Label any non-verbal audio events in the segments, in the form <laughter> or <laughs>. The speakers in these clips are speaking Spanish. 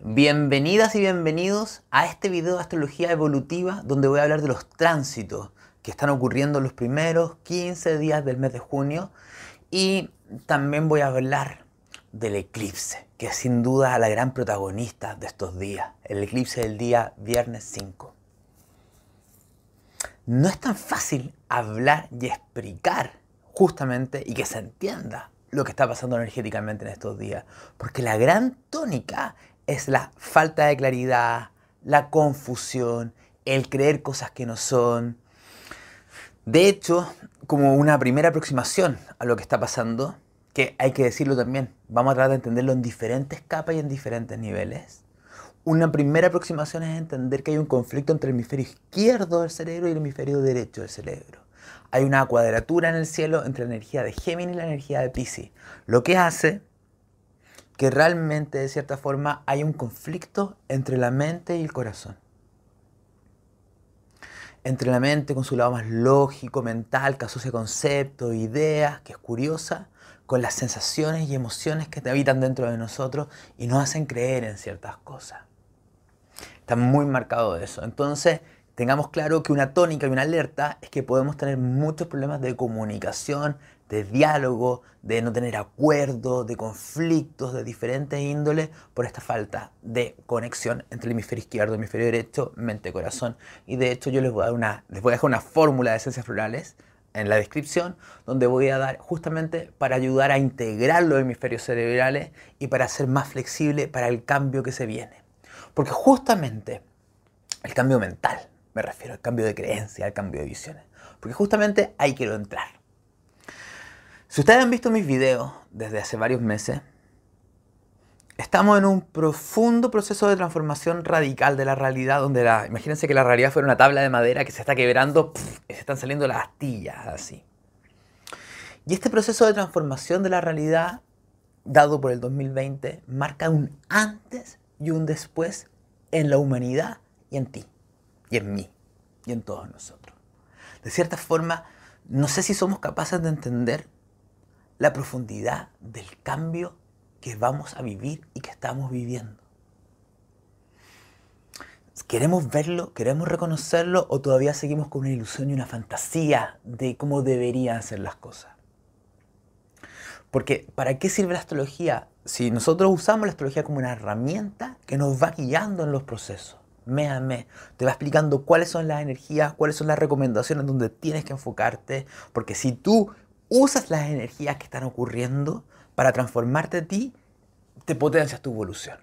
Bienvenidas y bienvenidos a este video de astrología evolutiva donde voy a hablar de los tránsitos que están ocurriendo en los primeros 15 días del mes de junio y también voy a hablar del eclipse, que es sin duda la gran protagonista de estos días, el eclipse del día viernes 5. No es tan fácil hablar y explicar justamente y que se entienda lo que está pasando energéticamente en estos días, porque la gran tónica es la falta de claridad, la confusión, el creer cosas que no son. De hecho, como una primera aproximación a lo que está pasando, que hay que decirlo también, vamos a tratar de entenderlo en diferentes capas y en diferentes niveles. Una primera aproximación es entender que hay un conflicto entre el hemisferio izquierdo del cerebro y el hemisferio derecho del cerebro. Hay una cuadratura en el cielo entre la energía de Géminis y la energía de Pisces, lo que hace que realmente de cierta forma hay un conflicto entre la mente y el corazón. Entre la mente con su lado más lógico, mental, que asocia conceptos, ideas, que es curiosa, con las sensaciones y emociones que te habitan dentro de nosotros y nos hacen creer en ciertas cosas. Está muy marcado eso. Entonces, tengamos claro que una tónica y una alerta es que podemos tener muchos problemas de comunicación, de diálogo, de no tener acuerdo, de conflictos de diferentes índoles por esta falta de conexión entre el hemisferio izquierdo, el hemisferio derecho, mente-corazón. Y de hecho yo les voy a, dar una, les voy a dejar una fórmula de esencias florales en la descripción donde voy a dar justamente para ayudar a integrar los hemisferios cerebrales y para ser más flexible para el cambio que se viene. Porque justamente el cambio mental, me refiero al cambio de creencia, al cambio de visiones, porque justamente ahí quiero entrar. Si ustedes han visto mis videos desde hace varios meses, estamos en un profundo proceso de transformación radical de la realidad, donde la, imagínense que la realidad fuera una tabla de madera que se está quebrando y se están saliendo las astillas así. Y este proceso de transformación de la realidad, dado por el 2020, marca un antes y un después en la humanidad y en ti, y en mí, y en todos nosotros. De cierta forma, no sé si somos capaces de entender la profundidad del cambio que vamos a vivir y que estamos viviendo. ¿Queremos verlo? ¿Queremos reconocerlo? ¿O todavía seguimos con una ilusión y una fantasía de cómo deberían ser las cosas? Porque ¿para qué sirve la astrología? Si nosotros usamos la astrología como una herramienta que nos va guiando en los procesos, mes a mes, te va explicando cuáles son las energías, cuáles son las recomendaciones donde tienes que enfocarte, porque si tú usas las energías que están ocurriendo para transformarte a ti, te potencias tu evolución.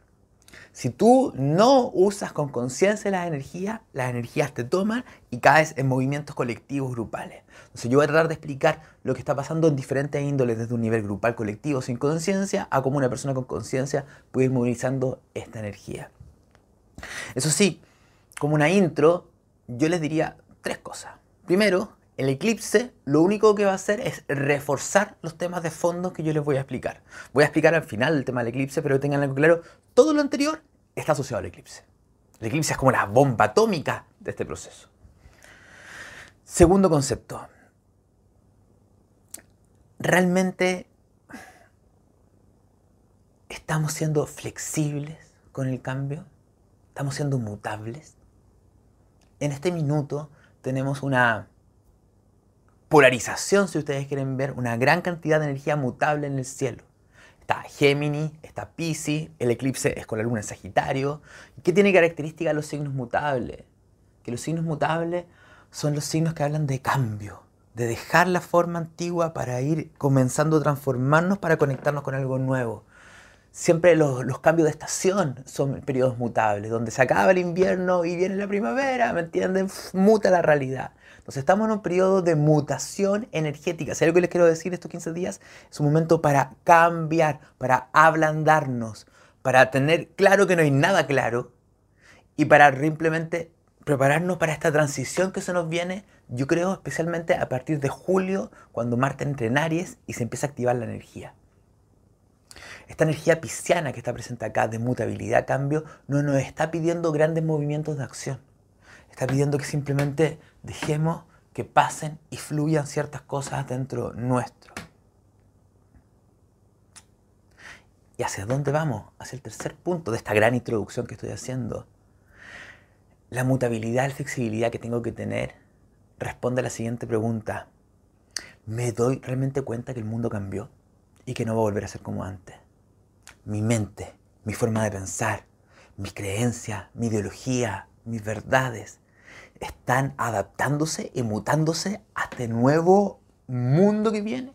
Si tú no usas con conciencia las energías, las energías te toman y caes en movimientos colectivos grupales. Entonces yo voy a tratar de explicar lo que está pasando en diferentes índoles, desde un nivel grupal colectivo sin conciencia a cómo una persona con conciencia puede ir movilizando esta energía. Eso sí, como una intro, yo les diría tres cosas. Primero, el eclipse lo único que va a hacer es reforzar los temas de fondo que yo les voy a explicar. Voy a explicar al final el tema del eclipse, pero tengan algo claro, todo lo anterior está asociado al eclipse. El eclipse es como la bomba atómica de este proceso. Segundo concepto. Realmente estamos siendo flexibles con el cambio, estamos siendo mutables. En este minuto tenemos una polarización, si ustedes quieren ver, una gran cantidad de energía mutable en el cielo. Está Géminis, está Pisces, el eclipse es con la luna en Sagitario. ¿Qué tiene característica los signos mutables? Que los signos mutables son los signos que hablan de cambio, de dejar la forma antigua para ir comenzando a transformarnos para conectarnos con algo nuevo. Siempre los, los, cambios de estación son periodos mutables, donde se acaba el invierno y viene la primavera, ¿me entienden? Muta la realidad. Entonces estamos en un periodo de mutación energética. Si algo que les quiero decir estos 15 días, es un momento para cambiar, para ablandarnos, para tener claro que no hay nada claro y para simplemente prepararnos para esta transición que se nos viene, yo creo especialmente a partir de julio, cuando Marte entra en Aries y se empieza a activar la energía. Esta energía pisciana que está presente acá de mutabilidad, cambio, no nos está pidiendo grandes movimientos de acción. Está pidiendo que simplemente dejemos que pasen y fluyan ciertas cosas dentro nuestro. ¿Y hacia dónde vamos? Hacia el tercer punto de esta gran introducción que estoy haciendo. La mutabilidad, la flexibilidad que tengo que tener responde a la siguiente pregunta. ¿Me doy realmente cuenta que el mundo cambió y que no va a volver a ser como antes? Mi mente, mi forma de pensar, mis creencias, mi ideología, mis verdades, están adaptándose y mutándose a este nuevo mundo que viene.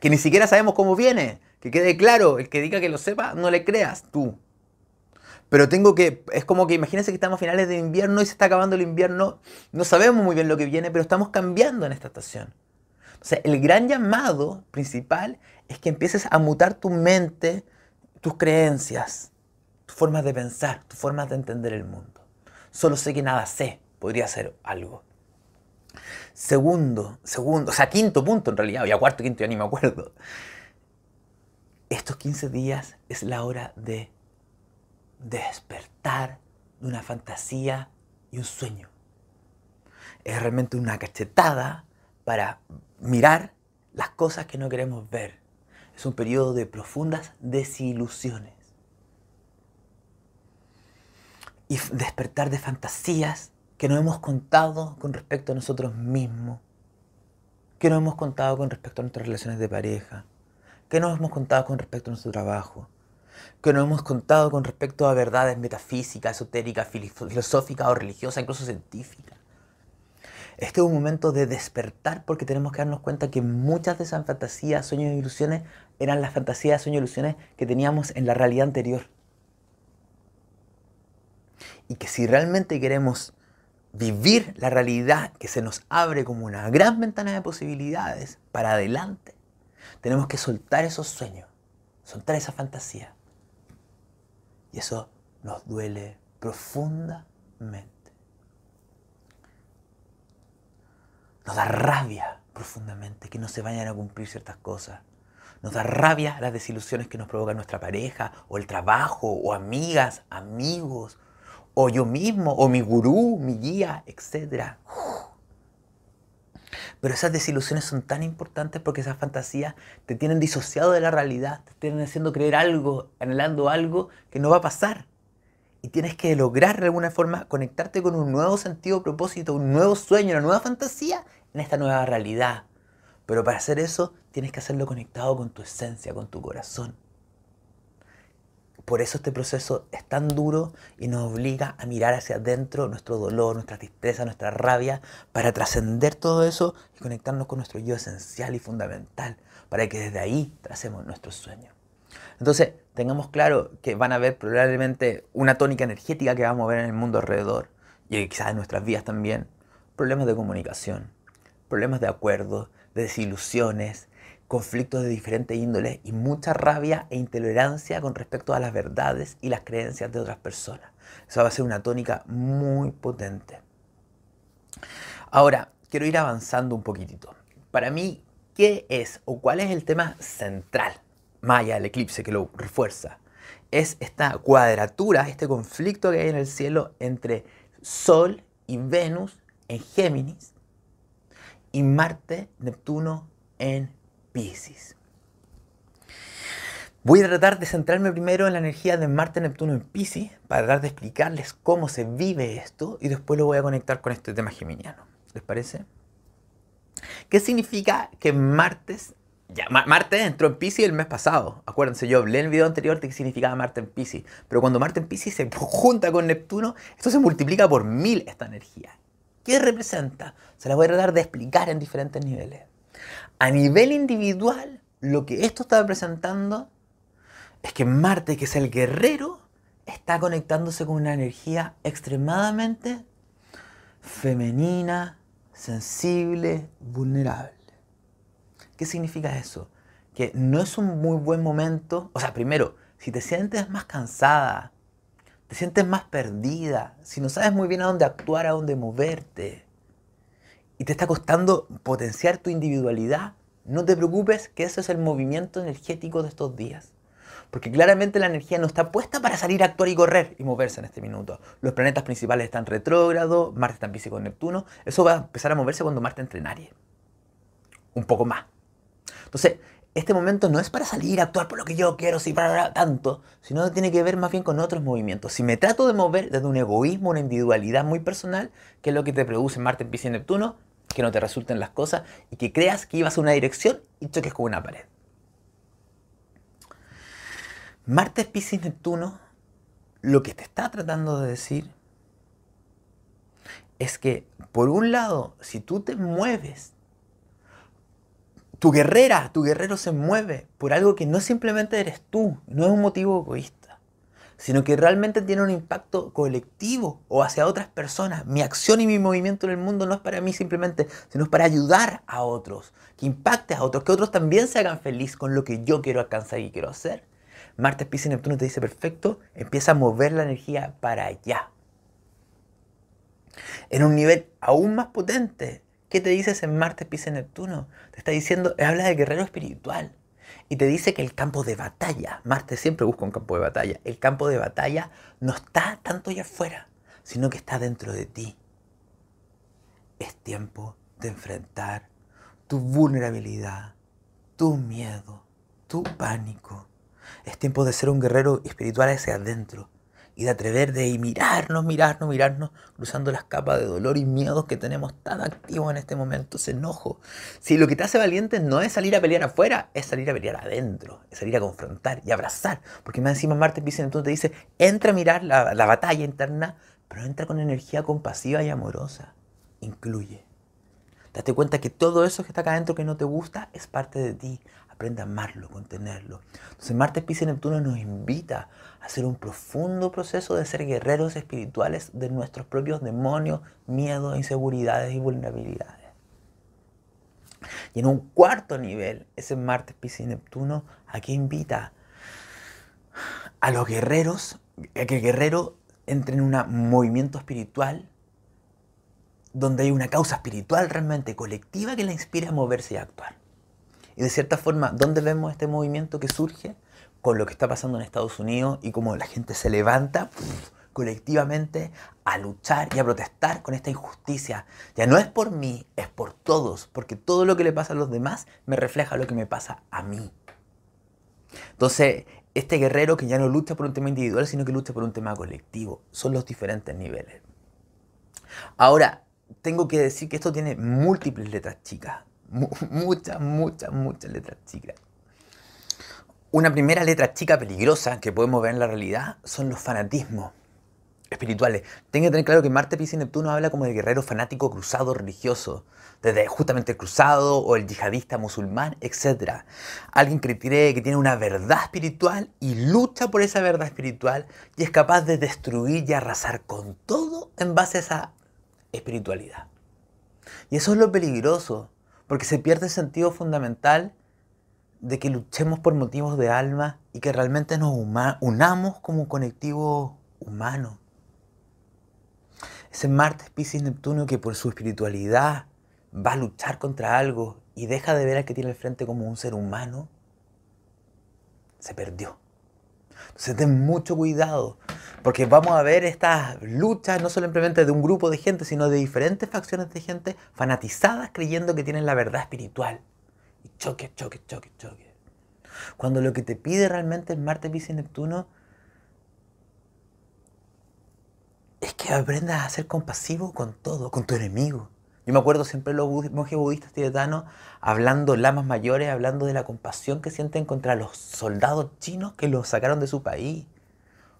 Que ni siquiera sabemos cómo viene. Que quede claro, el que diga que lo sepa, no le creas tú. Pero tengo que, es como que imagínense que estamos a finales de invierno y se está acabando el invierno. No sabemos muy bien lo que viene, pero estamos cambiando en esta estación. O sea, el gran llamado principal es que empieces a mutar tu mente, tus creencias, tus formas de pensar, tus formas de entender el mundo. Solo sé que nada sé, podría ser algo. Segundo, segundo, o sea, quinto punto en realidad, ya cuarto, quinto, ya ni me acuerdo. Estos 15 días es la hora de despertar de una fantasía y un sueño. Es realmente una cachetada para mirar las cosas que no queremos ver. Es un periodo de profundas desilusiones. Y despertar de fantasías que no hemos contado con respecto a nosotros mismos, que no hemos contado con respecto a nuestras relaciones de pareja, que no hemos contado con respecto a nuestro trabajo, que no hemos contado con respecto a verdades metafísicas, esotéricas, filosóficas o religiosas, incluso científicas. Este es un momento de despertar porque tenemos que darnos cuenta que muchas de esas fantasías, sueños e ilusiones eran las fantasías, sueños e ilusiones que teníamos en la realidad anterior. Y que si realmente queremos vivir la realidad que se nos abre como una gran ventana de posibilidades para adelante, tenemos que soltar esos sueños, soltar esa fantasía. Y eso nos duele profundamente. Nos da rabia profundamente que no se vayan a cumplir ciertas cosas. Nos da rabia las desilusiones que nos provoca nuestra pareja, o el trabajo, o amigas, amigos, o yo mismo, o mi gurú, mi guía, etc. Pero esas desilusiones son tan importantes porque esas fantasías te tienen disociado de la realidad, te tienen haciendo creer algo, anhelando algo que no va a pasar. Y tienes que lograr de alguna forma conectarte con un nuevo sentido, propósito, un nuevo sueño, una nueva fantasía en esta nueva realidad. Pero para hacer eso tienes que hacerlo conectado con tu esencia, con tu corazón. Por eso este proceso es tan duro y nos obliga a mirar hacia adentro nuestro dolor, nuestra tristeza, nuestra rabia, para trascender todo eso y conectarnos con nuestro yo esencial y fundamental, para que desde ahí tracemos nuestros sueños. Entonces, tengamos claro que van a haber probablemente una tónica energética que vamos a ver en el mundo alrededor y quizás en nuestras vidas también, problemas de comunicación, problemas de acuerdo, de desilusiones, conflictos de diferentes índoles y mucha rabia e intolerancia con respecto a las verdades y las creencias de otras personas. Eso va a ser una tónica muy potente. Ahora, quiero ir avanzando un poquitito. Para mí, ¿qué es o cuál es el tema central, Maya, el eclipse, que lo refuerza? Es esta cuadratura, este conflicto que hay en el cielo entre Sol y Venus en Géminis y Marte, Neptuno en Pisces. Voy a tratar de centrarme primero en la energía de Marte, Neptuno en Pisces para tratar de explicarles cómo se vive esto y después lo voy a conectar con este tema geminiano. ¿Les parece? ¿Qué significa que Martes Marte entró en Pisces el mes pasado. Acuérdense, yo hablé en el video anterior de qué significaba Marte en Pisces. Pero cuando Marte en Pisces se <laughs> junta con Neptuno, esto se multiplica por mil esta energía. ¿Qué representa? Se la voy a tratar de explicar en diferentes niveles. A nivel individual, lo que esto está representando es que Marte, que es el guerrero, está conectándose con una energía extremadamente femenina, sensible, vulnerable. ¿Qué significa eso? Que no es un muy buen momento, o sea, primero, si te sientes más cansada, te sientes más perdida, si no sabes muy bien a dónde actuar, a dónde moverte, y te está costando potenciar tu individualidad, no te preocupes que eso es el movimiento energético de estos días. Porque claramente la energía no está puesta para salir a actuar y correr y moverse en este minuto. Los planetas principales están retrógrados, Marte está en Pisces con Neptuno. Eso va a empezar a moverse cuando Marte entre en Aries. Un poco más. Entonces, este momento no es para salir a actuar por lo que yo quiero, sí, para tanto, sino tiene que ver más bien con otros movimientos. Si me trato de mover desde un egoísmo, una individualidad muy personal, que es lo que te produce Marte, Piscis y Neptuno, que no te resulten las cosas y que creas que ibas a una dirección y choques con una pared. Marte, Piscis, Neptuno, lo que te está tratando de decir es que, por un lado, si tú te mueves tu guerrera, tu guerrero se mueve por algo que no simplemente eres tú, no es un motivo egoísta, sino que realmente tiene un impacto colectivo o hacia otras personas. Mi acción y mi movimiento en el mundo no es para mí simplemente, sino para ayudar a otros, que impacte a otros, que otros también se hagan feliz con lo que yo quiero alcanzar y quiero hacer. Marte, Piscis y Neptuno te dice perfecto, empieza a mover la energía para allá. En un nivel aún más potente, ¿Qué te dices en Marte, Pisces, Neptuno? Te está diciendo, habla de guerrero espiritual. Y te dice que el campo de batalla, Marte siempre busca un campo de batalla, el campo de batalla no está tanto allá afuera, sino que está dentro de ti. Es tiempo de enfrentar tu vulnerabilidad, tu miedo, tu pánico. Es tiempo de ser un guerrero espiritual hacia adentro, y de atrever de mirarnos, mirarnos, mirarnos, cruzando las capas de dolor y miedos que tenemos tan activos en este momento, ese enojo. Si lo que te hace valiente no es salir a pelear afuera, es salir a pelear adentro, es salir a confrontar y abrazar. Porque más encima Marte entonces te dice, entra a mirar la, la batalla interna, pero entra con energía compasiva y amorosa. Incluye. Date cuenta que todo eso que está acá adentro que no te gusta es parte de ti. Aprende a amarlo, contenerlo. Entonces Marte, Pisces y Neptuno nos invita hacer un profundo proceso de ser guerreros espirituales de nuestros propios demonios, miedos, inseguridades y vulnerabilidades. Y en un cuarto nivel, ese Marte, Pisces y Neptuno, aquí invita a los guerreros, a que el guerrero entre en un movimiento espiritual donde hay una causa espiritual realmente colectiva que le inspira a moverse y a actuar. Y de cierta forma, ¿dónde vemos este movimiento que surge? Con lo que está pasando en Estados Unidos y cómo la gente se levanta colectivamente a luchar y a protestar con esta injusticia. Ya no es por mí, es por todos, porque todo lo que le pasa a los demás me refleja lo que me pasa a mí. Entonces, este guerrero que ya no lucha por un tema individual, sino que lucha por un tema colectivo, son los diferentes niveles. Ahora, tengo que decir que esto tiene múltiples letras chicas <laughs> muchas, muchas, muchas letras chicas. Una primera letra chica peligrosa que podemos ver en la realidad son los fanatismos espirituales. Tengo que tener claro que Marte, Pisces y Neptuno habla como de guerrero fanático cruzado religioso, desde justamente el cruzado o el yihadista musulmán, etc. Alguien que cree que tiene una verdad espiritual y lucha por esa verdad espiritual y es capaz de destruir y arrasar con todo en base a esa espiritualidad. Y eso es lo peligroso, porque se pierde el sentido fundamental de que luchemos por motivos de alma y que realmente nos unamos como un colectivo humano. Ese Marte, Piscis, Neptuno que por su espiritualidad va a luchar contra algo y deja de ver al que tiene al frente como un ser humano, se perdió. Entonces ten mucho cuidado, porque vamos a ver estas luchas no simplemente de un grupo de gente, sino de diferentes facciones de gente fanatizadas creyendo que tienen la verdad espiritual. Choque, choque, choque, choque. Cuando lo que te pide realmente el Marte, Pisces Neptuno es que aprendas a ser compasivo con todo, con tu enemigo. Yo me acuerdo siempre los monjes budistas tibetanos hablando, lamas mayores, hablando de la compasión que sienten contra los soldados chinos que los sacaron de su país.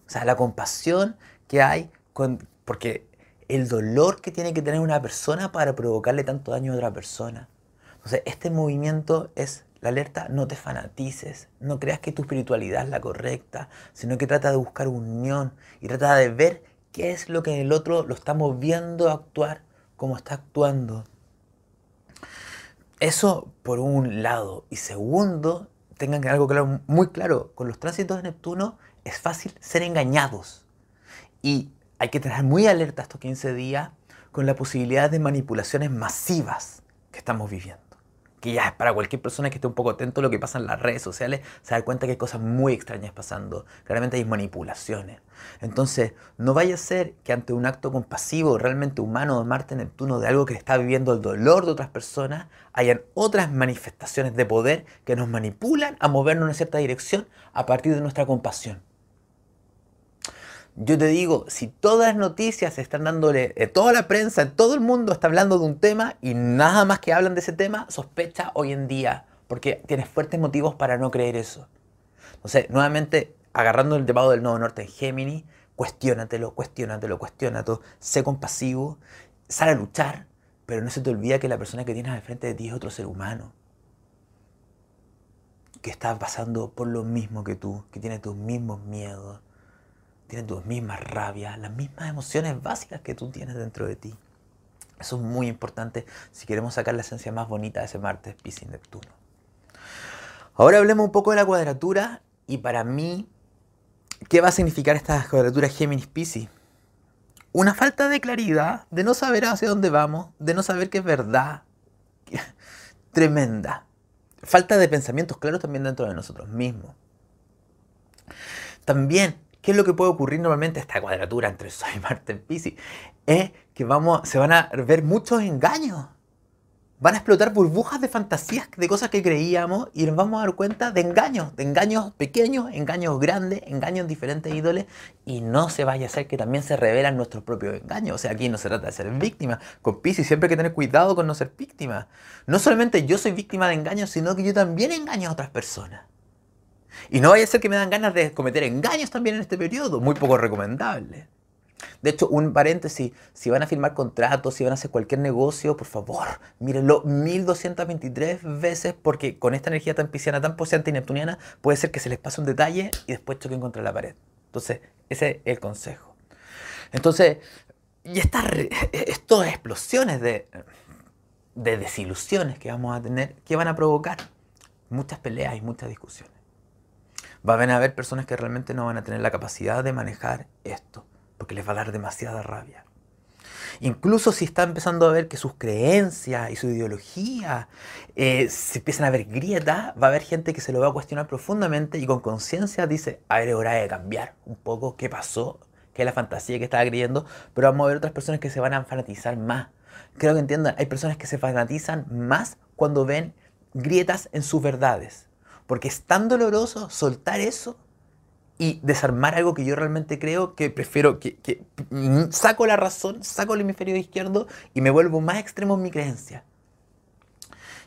O sea, la compasión que hay, con, porque el dolor que tiene que tener una persona para provocarle tanto daño a otra persona. Entonces, este movimiento es la alerta, no te fanatices, no creas que tu espiritualidad es la correcta, sino que trata de buscar unión y trata de ver qué es lo que en el otro lo estamos viendo actuar cómo está actuando. Eso por un lado. Y segundo, tengan algo muy claro, con los tránsitos de Neptuno es fácil ser engañados. Y hay que tener muy alerta estos 15 días con la posibilidad de manipulaciones masivas que estamos viviendo. Que ya es para cualquier persona que esté un poco atento a lo que pasa en las redes sociales, se da cuenta que hay cosas muy extrañas pasando. Claramente hay manipulaciones. Entonces, no vaya a ser que ante un acto compasivo, realmente humano de Marte Neptuno, de algo que está viviendo el dolor de otras personas, hayan otras manifestaciones de poder que nos manipulan a movernos en una cierta dirección a partir de nuestra compasión. Yo te digo, si todas las noticias están dándole, eh, toda la prensa, todo el mundo está hablando de un tema y nada más que hablan de ese tema, sospecha hoy en día, porque tienes fuertes motivos para no creer eso. Entonces, nuevamente, agarrando el llamado del Nuevo Norte en Géminis, cuestiónatelo, cuestiónatelo, cuestiónatelo, sé compasivo, sal a luchar, pero no se te olvida que la persona que tienes al frente de ti es otro ser humano, que está pasando por lo mismo que tú, que tiene tus mismos miedos, tiene tus mismas rabias, las mismas emociones básicas que tú tienes dentro de ti. Eso es muy importante si queremos sacar la esencia más bonita de ese Marte, Piscis Neptuno. Ahora hablemos un poco de la cuadratura y para mí, ¿qué va a significar esta cuadratura Géminis-Piscis? Una falta de claridad, de no saber hacia dónde vamos, de no saber qué es verdad. <laughs> Tremenda. Falta de pensamientos claros también dentro de nosotros mismos. También ¿Qué es lo que puede ocurrir normalmente esta cuadratura entre Sol y Marte Pisces? Es que vamos, se van a ver muchos engaños. Van a explotar burbujas de fantasías, de cosas que creíamos y nos vamos a dar cuenta de engaños, de engaños pequeños, engaños grandes, engaños en diferentes ídoles y no se vaya a hacer que también se revelan nuestros propios engaños. O sea, aquí no se trata de ser víctima. Con Pisces siempre hay que tener cuidado con no ser víctima. No solamente yo soy víctima de engaños, sino que yo también engaño a otras personas. Y no vaya a ser que me dan ganas de cometer engaños también en este periodo, muy poco recomendable. De hecho, un paréntesis, si van a firmar contratos, si van a hacer cualquier negocio, por favor, mírenlo 1223 veces porque con esta energía tan pisciana, tan poseante y neptuniana, puede ser que se les pase un detalle y después choquen contra la pared. Entonces, ese es el consejo. Entonces, y estas, estas explosiones de, de desilusiones que vamos a tener, que van a provocar muchas peleas y muchas discusiones. Van a haber personas que realmente no van a tener la capacidad de manejar esto, porque les va a dar demasiada rabia. Incluso si está empezando a ver que sus creencias y su ideología eh, se empiezan a ver grietas, va a haber gente que se lo va a cuestionar profundamente y con conciencia dice, a ver, es hora de cambiar un poco qué pasó, qué es la fantasía que estaba creyendo, pero vamos a ver otras personas que se van a fanatizar más. Creo que entiendan, hay personas que se fanatizan más cuando ven grietas en sus verdades. Porque es tan doloroso soltar eso y desarmar algo que yo realmente creo que prefiero que, saco la razón, saco el hemisferio izquierdo y me vuelvo más extremo en mi creencia.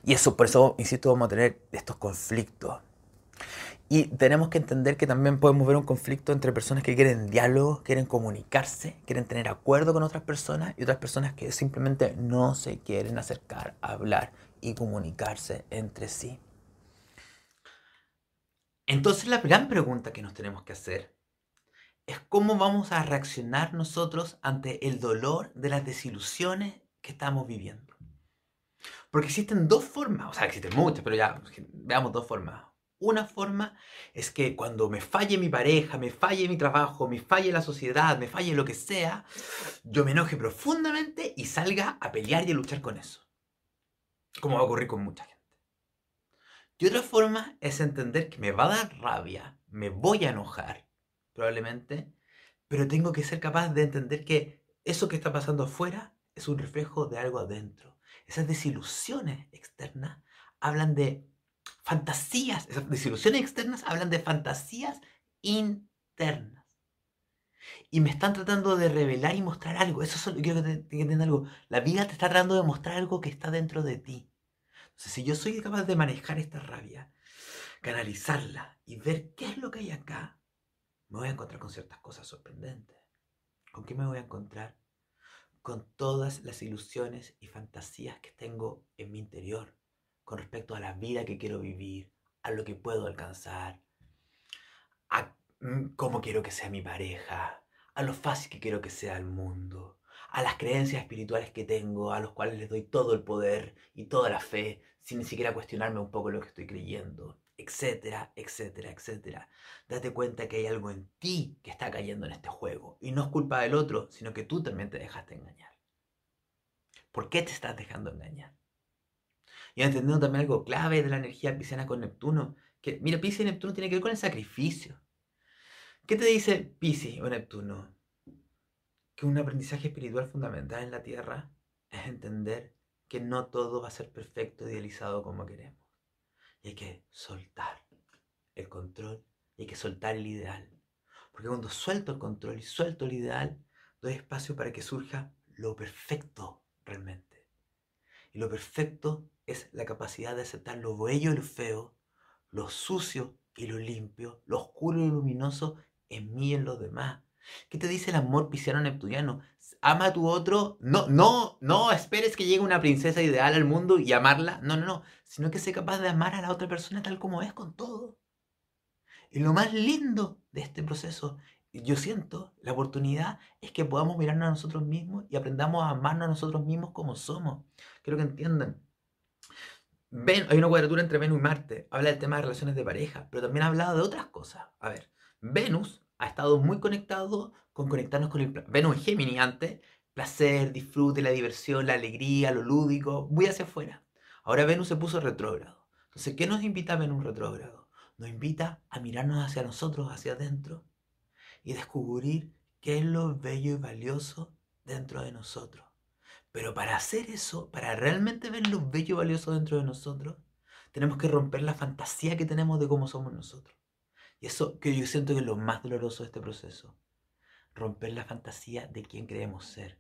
Y eso, por eso, insisto, vamos a tener estos conflictos. Y tenemos que entender que también podemos ver un conflicto entre personas que quieren diálogo, quieren comunicarse, quieren tener acuerdo con otras personas y otras personas que simplemente no se quieren acercar hablar y comunicarse entre sí. Entonces la gran pregunta que nos tenemos que hacer es cómo vamos a reaccionar nosotros ante el dolor de las desilusiones que estamos viviendo. Porque existen dos formas, o sea, existen muchas, pero ya veamos dos formas. Una forma es que cuando me falle mi pareja, me falle mi trabajo, me falle la sociedad, me falle lo que sea, yo me enoje profundamente y salga a pelear y a luchar con eso. Como va a ocurrir con mucha gente. Y otra forma es entender que me va a dar rabia, me voy a enojar, probablemente, pero tengo que ser capaz de entender que eso que está pasando afuera es un reflejo de algo adentro. Esas desilusiones externas hablan de fantasías, esas desilusiones externas hablan de fantasías internas. Y me están tratando de revelar y mostrar algo. Eso es, quiero que, que entiendan algo. La vida te está tratando de mostrar algo que está dentro de ti si yo soy capaz de manejar esta rabia, canalizarla y ver qué es lo que hay acá, me voy a encontrar con ciertas cosas sorprendentes. ¿Con qué me voy a encontrar? Con todas las ilusiones y fantasías que tengo en mi interior con respecto a la vida que quiero vivir, a lo que puedo alcanzar, a mm, cómo quiero que sea mi pareja, a lo fácil que quiero que sea el mundo, a las creencias espirituales que tengo, a los cuales les doy todo el poder y toda la fe, sin ni siquiera cuestionarme un poco lo que estoy creyendo, etcétera, etcétera, etcétera. Date cuenta que hay algo en ti que está cayendo en este juego. Y no es culpa del otro, sino que tú también te dejaste engañar. ¿Por qué te estás dejando engañar? Y entendiendo también algo clave de la energía pisciana con Neptuno, que mira, Pisces y Neptuno tiene que ver con el sacrificio. ¿Qué te dice Pisces o Neptuno? Que un aprendizaje espiritual fundamental en la Tierra es entender que no todo va a ser perfecto, idealizado como queremos. Y hay que soltar el control y hay que soltar el ideal. Porque cuando suelto el control y suelto el ideal, doy espacio para que surja lo perfecto realmente. Y lo perfecto es la capacidad de aceptar lo bello y lo feo, lo sucio y lo limpio, lo oscuro y lo luminoso en mí y en los demás. ¿Qué te dice el amor pisciano neptuniano? Ama a tu otro. No, no, no esperes que llegue una princesa ideal al mundo y amarla. No, no, no. Sino que sé capaz de amar a la otra persona tal como es con todo. Y lo más lindo de este proceso, yo siento, la oportunidad es que podamos mirarnos a nosotros mismos y aprendamos a amarnos a nosotros mismos como somos. Quiero que entiendan. Ven, hay una cuadratura entre Venus y Marte. Habla del tema de relaciones de pareja, pero también ha hablado de otras cosas. A ver, Venus ha estado muy conectado con conectarnos con el Venus en Géminis antes, placer, disfrute, la diversión, la alegría, lo lúdico, muy hacia afuera. Ahora Venus se puso retrógrado. Entonces, ¿qué nos invita a Venus retrógrado? Nos invita a mirarnos hacia nosotros, hacia adentro, y descubrir qué es lo bello y valioso dentro de nosotros. Pero para hacer eso, para realmente ver lo bello y valioso dentro de nosotros, tenemos que romper la fantasía que tenemos de cómo somos nosotros. Y eso que yo siento que es lo más doloroso de este proceso. Romper la fantasía de quién creemos ser.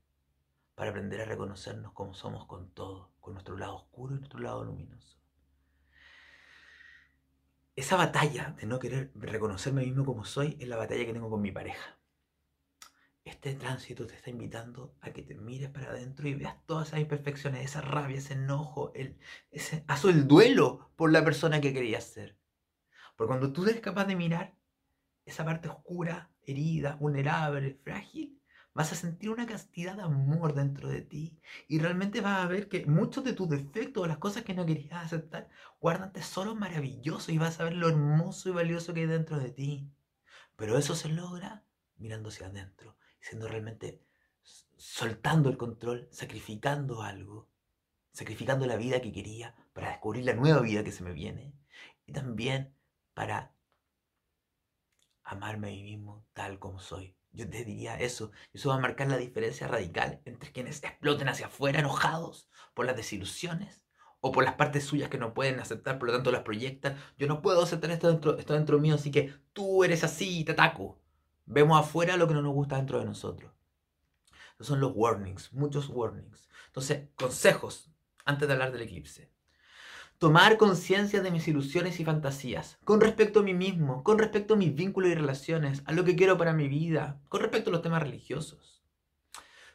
Para aprender a reconocernos como somos con todo, con nuestro lado oscuro y nuestro lado luminoso. Esa batalla de no querer reconocerme mismo como soy es la batalla que tengo con mi pareja. Este tránsito te está invitando a que te mires para adentro y veas todas esas imperfecciones, esa rabia, ese enojo, el, ese, el duelo por la persona que querías ser. Porque cuando tú eres capaz de mirar esa parte oscura, herida, vulnerable, frágil, vas a sentir una cantidad de amor dentro de ti y realmente vas a ver que muchos de tus defectos o las cosas que no querías aceptar guardan tesoros maravillosos y vas a ver lo hermoso y valioso que hay dentro de ti. Pero eso se logra mirando hacia adentro, siendo realmente soltando el control, sacrificando algo, sacrificando la vida que quería para descubrir la nueva vida que se me viene y también para amarme a mí mismo tal como soy. Yo te diría eso. Eso va a marcar la diferencia radical entre quienes exploten hacia afuera enojados por las desilusiones o por las partes suyas que no pueden aceptar, por lo tanto las proyectan. Yo no puedo aceptar esto dentro, esto dentro mío, así que tú eres así y te ataco. Vemos afuera lo que no nos gusta dentro de nosotros. Esos son los warnings, muchos warnings. Entonces, consejos antes de hablar del eclipse tomar conciencia de mis ilusiones y fantasías, con respecto a mí mismo, con respecto a mis vínculos y relaciones, a lo que quiero para mi vida, con respecto a los temas religiosos.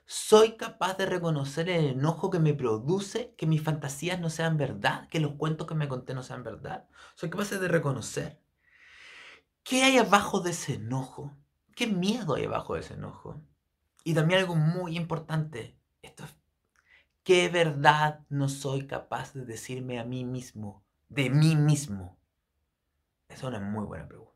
Soy capaz de reconocer el enojo que me produce que mis fantasías no sean verdad, que los cuentos que me conté no sean verdad. Soy capaz de reconocer qué hay abajo de ese enojo, qué miedo hay abajo de ese enojo. Y también algo muy importante, esto es ¿Qué verdad no soy capaz de decirme a mí mismo, de mí mismo? Es una muy buena pregunta.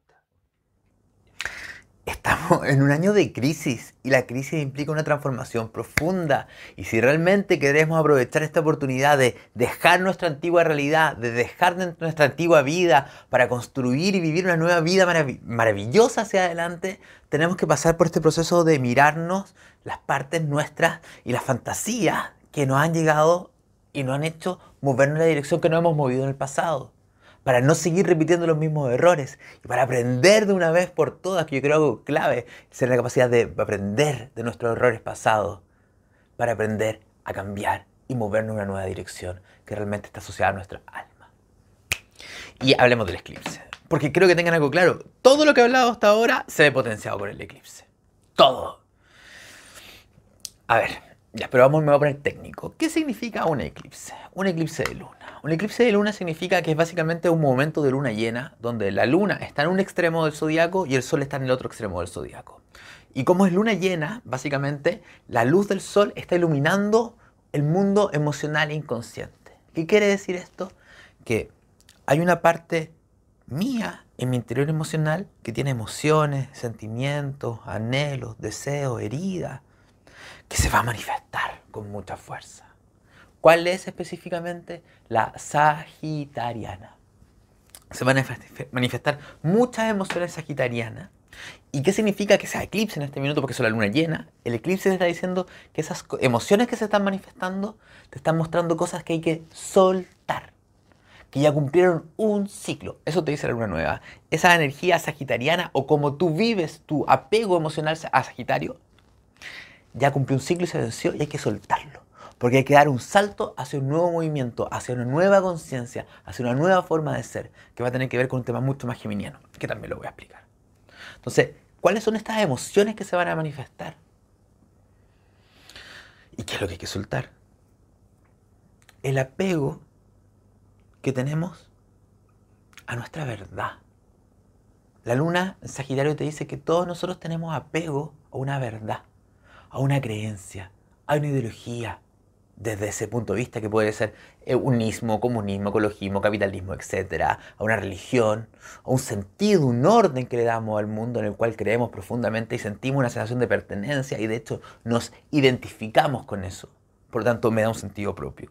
Estamos en un año de crisis y la crisis implica una transformación profunda. Y si realmente queremos aprovechar esta oportunidad de dejar nuestra antigua realidad, de dejar nuestra antigua vida para construir y vivir una nueva vida maravillosa hacia adelante, tenemos que pasar por este proceso de mirarnos las partes nuestras y las fantasías que nos han llegado y nos han hecho movernos en la dirección que no hemos movido en el pasado. Para no seguir repitiendo los mismos errores y para aprender de una vez por todas, que yo creo que clave es la capacidad de aprender de nuestros errores pasados, para aprender a cambiar y movernos en una nueva dirección que realmente está asociada a nuestra alma. Y hablemos del eclipse, porque creo que tengan algo claro. Todo lo que he hablado hasta ahora se ve potenciado por el eclipse. Todo. A ver, ya, pero vamos, me voy a poner técnico. ¿Qué significa un eclipse? Un eclipse de luna. Un eclipse de luna significa que es básicamente un momento de luna llena donde la luna está en un extremo del zodiaco y el sol está en el otro extremo del zodiaco. Y como es luna llena, básicamente la luz del sol está iluminando el mundo emocional e inconsciente. ¿Qué quiere decir esto? Que hay una parte mía en mi interior emocional que tiene emociones, sentimientos, anhelos, deseos, heridas que se va a manifestar con mucha fuerza. ¿Cuál es específicamente? La sagitariana. Se van a manifestar muchas emociones sagitarianas. ¿Y qué significa que sea eclipse en este minuto? Porque es la luna llena. El eclipse te está diciendo que esas emociones que se están manifestando te están mostrando cosas que hay que soltar que ya cumplieron un ciclo. Eso te dice la luna nueva. Esa energía sagitariana o como tú vives tu apego emocional a Sagitario, ya cumplió un ciclo y se venció y hay que soltarlo. Porque hay que dar un salto hacia un nuevo movimiento, hacia una nueva conciencia, hacia una nueva forma de ser, que va a tener que ver con un tema mucho más geminiano, que también lo voy a explicar. Entonces, ¿cuáles son estas emociones que se van a manifestar? ¿Y qué es lo que hay que soltar? El apego que tenemos a nuestra verdad. La luna en Sagitario te dice que todos nosotros tenemos apego a una verdad, a una creencia, a una ideología, desde ese punto de vista que puede ser unismo, comunismo, ecologismo, capitalismo, etcétera, a una religión, a un sentido, un orden que le damos al mundo en el cual creemos profundamente y sentimos una sensación de pertenencia y de hecho nos identificamos con eso. Por lo tanto, me da un sentido propio.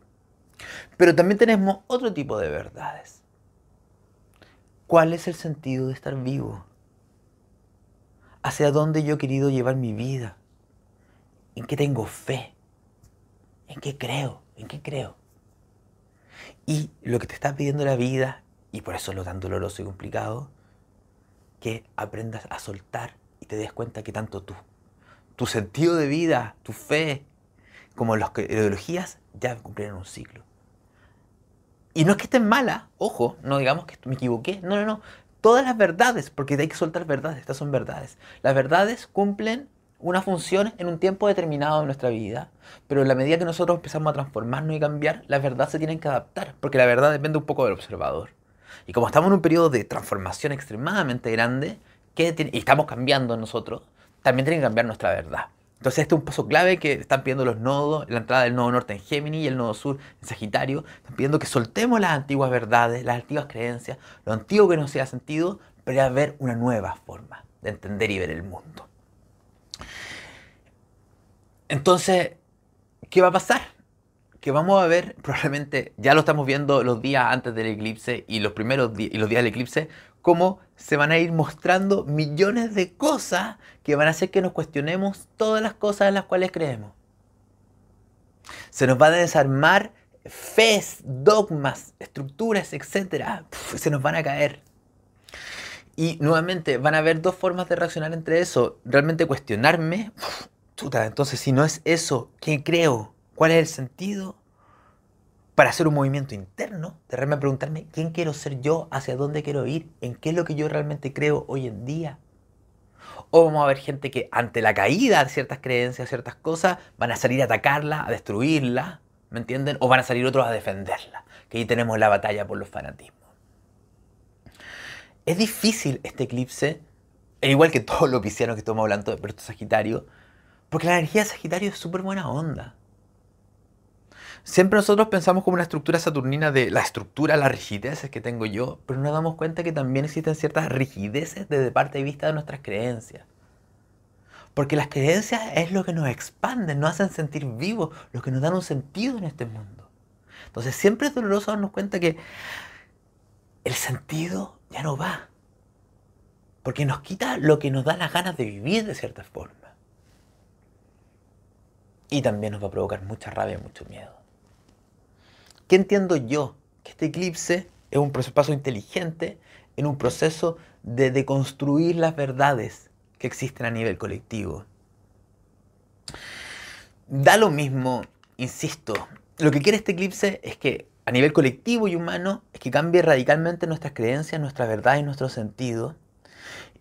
Pero también tenemos otro tipo de verdades. ¿Cuál es el sentido de estar vivo? ¿Hacia dónde yo he querido llevar mi vida? ¿En qué tengo fe? ¿En qué creo? ¿En qué creo? Y lo que te está pidiendo la vida, y por eso es lo tan doloroso y complicado, que aprendas a soltar y te des cuenta que tanto tú, tu sentido de vida, tu fe, como las ideologías, ya cumplieron un ciclo. Y no es que estén malas, ojo, no digamos que me equivoqué, no, no, no. Todas las verdades, porque hay que soltar verdades, estas son verdades. Las verdades cumplen una función en un tiempo determinado de nuestra vida, pero en la medida que nosotros empezamos a transformarnos y cambiar, las verdades se tienen que adaptar, porque la verdad depende un poco del observador. Y como estamos en un periodo de transformación extremadamente grande, y estamos cambiando nosotros, también tiene que cambiar nuestra verdad. Entonces este es un paso clave que están pidiendo los nodos, la entrada del nodo norte en Géminis y el nodo sur en Sagitario. Están pidiendo que soltemos las antiguas verdades, las antiguas creencias, lo antiguo que no sea sentido, pero a ver una nueva forma de entender y ver el mundo. Entonces, ¿qué va a pasar? Que vamos a ver, probablemente, ya lo estamos viendo los días antes del eclipse y los primeros y los días del eclipse, cómo se van a ir mostrando millones de cosas que van a hacer que nos cuestionemos todas las cosas en las cuales creemos. Se nos van a desarmar fes, dogmas, estructuras, etc. se nos van a caer. Y nuevamente van a haber dos formas de reaccionar entre eso. Realmente cuestionarme. entonces si no es eso, ¿qué creo? ¿Cuál es el sentido? para hacer un movimiento interno, de realmente preguntarme quién quiero ser yo, hacia dónde quiero ir, en qué es lo que yo realmente creo hoy en día. O vamos a ver gente que ante la caída de ciertas creencias, ciertas cosas, van a salir a atacarla, a destruirla, ¿me entienden? O van a salir otros a defenderla, que ahí tenemos la batalla por los fanatismos. Es difícil este eclipse, al igual que todos los piscianos que estamos hablando, pero esto es Sagitario, porque la energía de Sagitario es súper buena onda. Siempre nosotros pensamos como una estructura saturnina de la estructura, las rigideces que tengo yo, pero nos damos cuenta que también existen ciertas rigideces desde parte de vista de nuestras creencias. Porque las creencias es lo que nos expande, nos hacen sentir vivos, lo que nos dan un sentido en este mundo. Entonces siempre es doloroso darnos cuenta que el sentido ya no va. Porque nos quita lo que nos da las ganas de vivir de cierta forma. Y también nos va a provocar mucha rabia, mucho miedo. ¿Qué entiendo yo? Que este eclipse es un paso inteligente en un proceso de deconstruir las verdades que existen a nivel colectivo. Da lo mismo, insisto, lo que quiere este eclipse es que a nivel colectivo y humano es que cambie radicalmente nuestras creencias, nuestra verdad y nuestro sentido.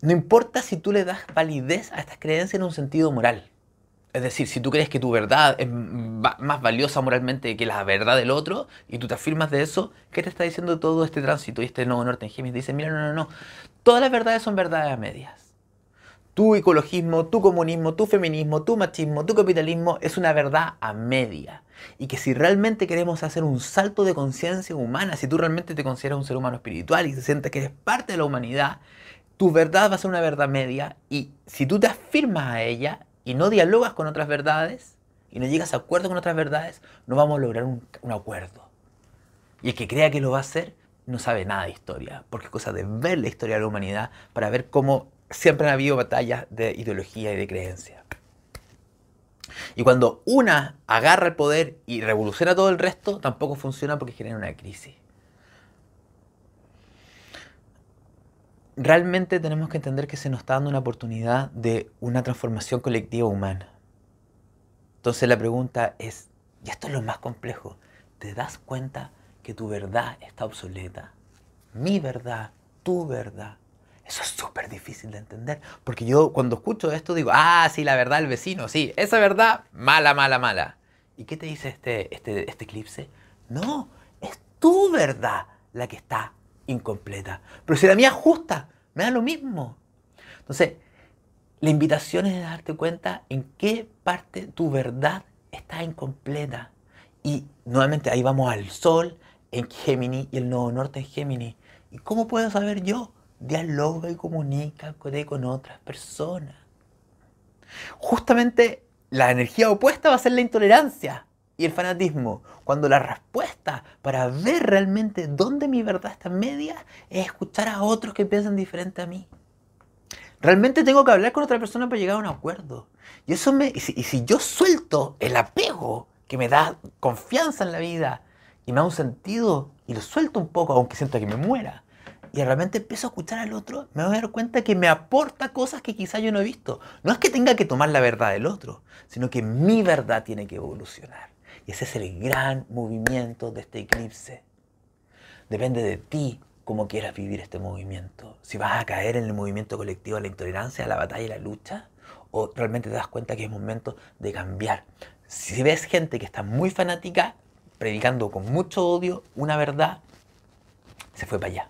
No importa si tú le das validez a estas creencias en un sentido moral. Es decir, si tú crees que tu verdad es más valiosa moralmente que la verdad del otro y tú te afirmas de eso, ¿qué te está diciendo todo este tránsito y este nuevo norte en Géminis? Dice, mira, no, no, no. Todas las verdades son verdades a medias. Tu ecologismo, tu comunismo, tu feminismo, tu machismo, tu capitalismo es una verdad a media. Y que si realmente queremos hacer un salto de conciencia humana, si tú realmente te consideras un ser humano espiritual y te sientes que eres parte de la humanidad, tu verdad va a ser una verdad media y si tú te afirmas a ella, y no dialogas con otras verdades, y no llegas a acuerdo con otras verdades, no vamos a lograr un, un acuerdo. Y el que crea que lo va a hacer no sabe nada de historia, porque es cosa de ver la historia de la humanidad para ver cómo siempre han habido batallas de ideología y de creencia. Y cuando una agarra el poder y revoluciona todo el resto, tampoco funciona porque genera una crisis. Realmente tenemos que entender que se nos está dando una oportunidad de una transformación colectiva humana. Entonces la pregunta es, y esto es lo más complejo, ¿te das cuenta que tu verdad está obsoleta? Mi verdad, tu verdad, eso es súper difícil de entender, porque yo cuando escucho esto digo, ah, sí, la verdad del vecino, sí, esa verdad, mala, mala, mala. ¿Y qué te dice este, este, este eclipse? No, es tu verdad la que está incompleta. Pero si la mía es justa, me da lo mismo. Entonces, la invitación es darte cuenta en qué parte tu verdad está incompleta. Y nuevamente ahí vamos al sol en Géminis y el nodo norte en Géminis. ¿Y cómo puedo saber yo? Dialoga y comunica con otras personas. Justamente la energía opuesta va a ser la intolerancia y el fanatismo, cuando la respuesta para ver realmente dónde mi verdad está media es escuchar a otros que piensan diferente a mí. Realmente tengo que hablar con otra persona para llegar a un acuerdo. Y, eso me, y si yo suelto el apego que me da confianza en la vida y me da un sentido y lo suelto un poco, aunque sienta que me muera, y realmente empiezo a escuchar al otro, me voy a dar cuenta que me aporta cosas que quizá yo no he visto. No es que tenga que tomar la verdad del otro, sino que mi verdad tiene que evolucionar. Y ese es el gran movimiento de este eclipse. Depende de ti cómo quieras vivir este movimiento. Si vas a caer en el movimiento colectivo, la intolerancia, la batalla y la lucha, o realmente te das cuenta que es momento de cambiar. Si ves gente que está muy fanática, predicando con mucho odio una verdad, se fue para allá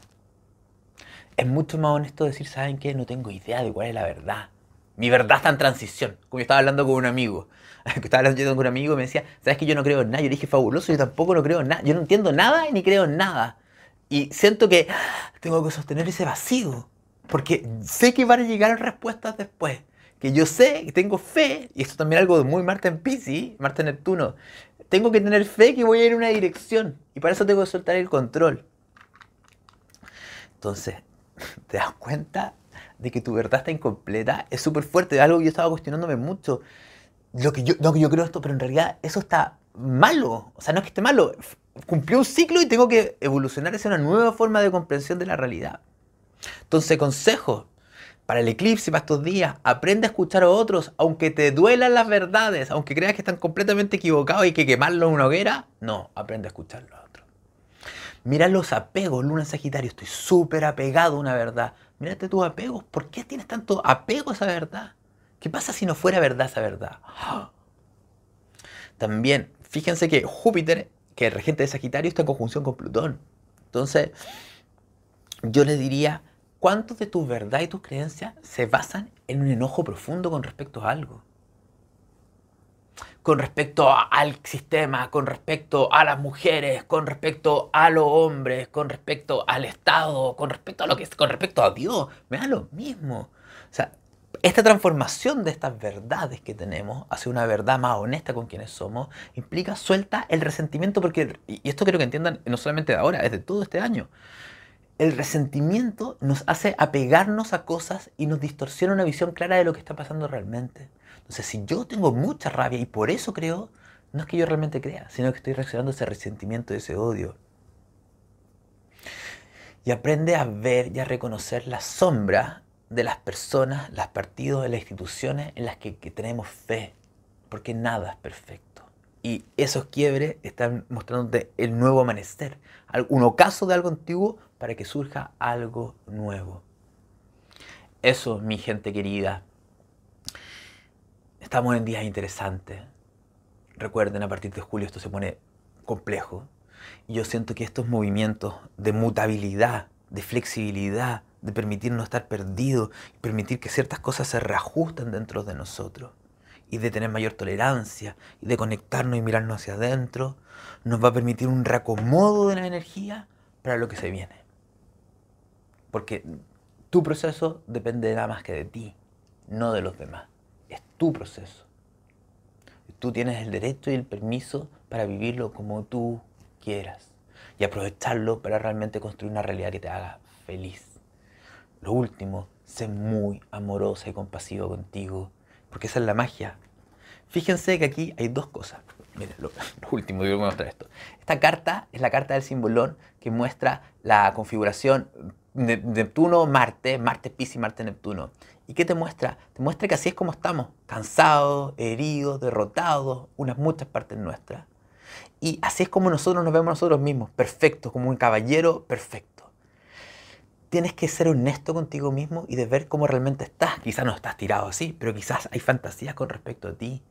es mucho más honesto decir, ¿saben qué? No tengo idea de cuál es la verdad. Mi verdad está en transición. Como yo estaba hablando con un amigo. <laughs> Estaba hablando con un amigo y me decía, ¿sabes que yo no creo en nada? Yo le dije, fabuloso, yo tampoco no creo en nada. Yo no entiendo nada ni creo en nada. Y siento que tengo que sostener ese vacío. Porque sé que van a llegar respuestas después. Que yo sé, que tengo fe, y esto también es algo muy Marte en Pisces, Marte en Neptuno. Tengo que tener fe que voy a ir en una dirección. Y para eso tengo que soltar el control. Entonces, <laughs> te das cuenta de que tu verdad está incompleta, es súper fuerte, es algo yo estaba cuestionándome mucho. Lo que yo, que yo creo esto, pero en realidad eso está malo. O sea, no es que esté malo, cumplió un ciclo y tengo que evolucionar hacia una nueva forma de comprensión de la realidad. Entonces, consejo para el eclipse, para estos días, aprende a escuchar a otros, aunque te duelan las verdades, aunque creas que están completamente equivocados y que quemarlo en una hoguera, no, aprende a escucharlos. Mira los apegos, Luna Sagitario, estoy súper apegado a una verdad. Mírate tus apegos, ¿por qué tienes tanto apego a esa verdad? ¿Qué pasa si no fuera verdad esa verdad? <gasps> También, fíjense que Júpiter, que es el regente de Sagitario, está en conjunción con Plutón. Entonces, yo le diría, ¿cuánto de tu verdad y tus creencias se basan en un enojo profundo con respecto a algo? Con respecto al sistema, con respecto a las mujeres, con respecto a los hombres, con respecto al Estado, con respecto a lo que con respecto a Dios, me da lo mismo. O sea, esta transformación de estas verdades que tenemos hacia una verdad más honesta con quienes somos implica suelta el resentimiento porque y esto quiero que entiendan no solamente de ahora, es de todo este año. El resentimiento nos hace apegarnos a cosas y nos distorsiona una visión clara de lo que está pasando realmente. Entonces, si yo tengo mucha rabia y por eso creo, no es que yo realmente crea, sino que estoy reaccionando a ese resentimiento, a ese odio. Y aprende a ver y a reconocer la sombra de las personas, los partidos, de las instituciones en las que, tenemos fe, porque nada es perfecto. Y esos quiebres están mostrándote el nuevo amanecer, un ocaso de algo antiguo para que surja algo nuevo. Eso, mi gente querida, Estamos en días interesantes. Recuerden, a partir de julio esto se pone complejo. Y yo siento que estos movimientos de mutabilidad, de flexibilidad, de permitirnos estar perdidos, permitir que ciertas cosas se reajusten dentro de nosotros y de tener mayor tolerancia y de conectarnos y mirarnos hacia adentro, nos va a permitir un reacomodo de la energía para lo que se viene. Porque tu proceso depende nada más que de ti, no de los demás tu proceso. tú tienes el derecho y el permiso para vivirlo como tú quieras y aprovecharlo para realmente construir una realidad que te haga feliz. Lo último, sé muy amorosa y compasivo contigo, porque esa es la magia. Fíjense que aquí hay dos cosas. Miren, lo, <laughs> último, voy a mostrar esto. Esta carta es la carta del simbolón que muestra la configuración Neptuno, Marte, Marte, Piscis, Marte, Neptuno. ¿Y qué te muestra? Te muestra que así es como estamos, cansados, heridos, derrotados, unas muchas partes nuestras. Y así es como nosotros nos vemos nosotros mismos, perfectos, como un caballero perfecto. Tienes que ser honesto contigo mismo y de ver cómo realmente estás. Quizás no estás tirado así, pero quizás hay fantasías con respecto a ti.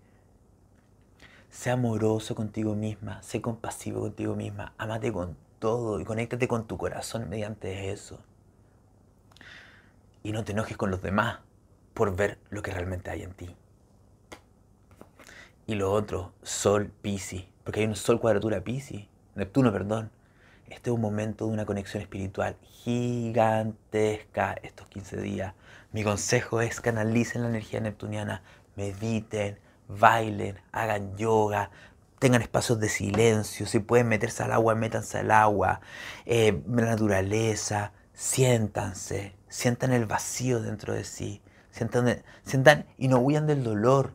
Sé amoroso contigo misma, sé compasivo contigo misma, amate con todo y conéctate con tu corazón mediante eso. Y no te enojes con los demás por ver lo que realmente hay en ti. Y lo otro, Sol Piscis, porque hay un Sol cuadratura Piscis, Neptuno, perdón. Este es un momento de una conexión espiritual gigantesca estos 15 días. Mi consejo es canalicen la energía neptuniana, mediten, bailen, hagan yoga, tengan espacios de silencio, si pueden meterse al agua, métanse al agua, eh, la naturaleza, siéntanse, sientan el vacío dentro de sí, sientan, sientan y no huyan del dolor,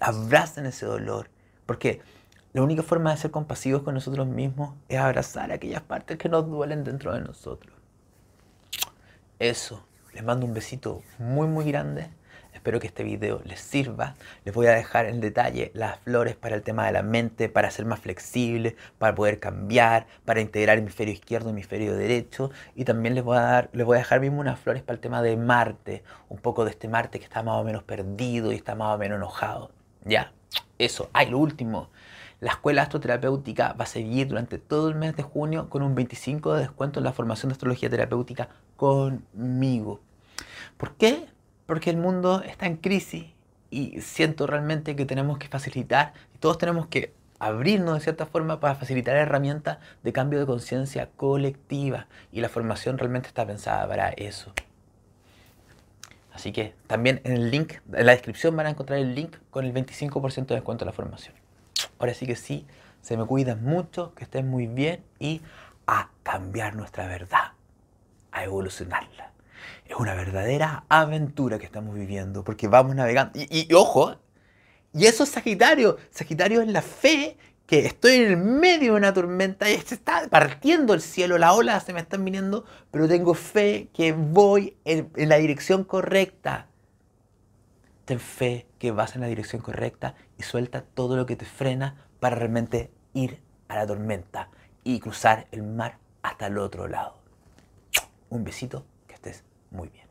abracen ese dolor, porque la única forma de ser compasivos con nosotros mismos es abrazar aquellas partes que nos duelen dentro de nosotros. Eso, les mando un besito muy muy grande Espero que este video les sirva. Les voy a dejar en detalle las flores para el tema de la mente, para ser más flexible, para poder cambiar, para integrar hemisferio izquierdo, hemisferio derecho. Y también les voy a, dar, les voy a dejar mismo unas flores para el tema de Marte, un poco de este Marte que está más o menos perdido y está más o menos enojado. ¿Ya? Eso. Ay, lo último. La escuela astroterapéutica va a seguir durante todo el mes de junio con un 25 de descuento en la formación de astrología terapéutica conmigo. ¿Por qué? Porque el mundo está en crisis y siento realmente que tenemos que facilitar, y todos tenemos que abrirnos de cierta forma para facilitar herramientas de cambio de conciencia colectiva y la formación realmente está pensada para eso. Así que también en el link, en la descripción van a encontrar el link con el 25% de descuento de la formación. Ahora sí que sí, se me cuidan mucho, que estén muy bien y a cambiar nuestra verdad, a evolucionarla es una verdadera aventura que estamos viviendo, porque vamos navegando. Y, ojo, y eso es Sagitario. Sagitario es la fe que estoy en el medio de una tormenta y se está partiendo el cielo, las olas se me están viniendo, pero tengo fe que voy en, en la dirección correcta. Ten fe que vas en la dirección correcta y suelta todo lo que te frena para realmente ir a la tormenta y cruzar el mar hasta el otro lado. Un besito, muy bien.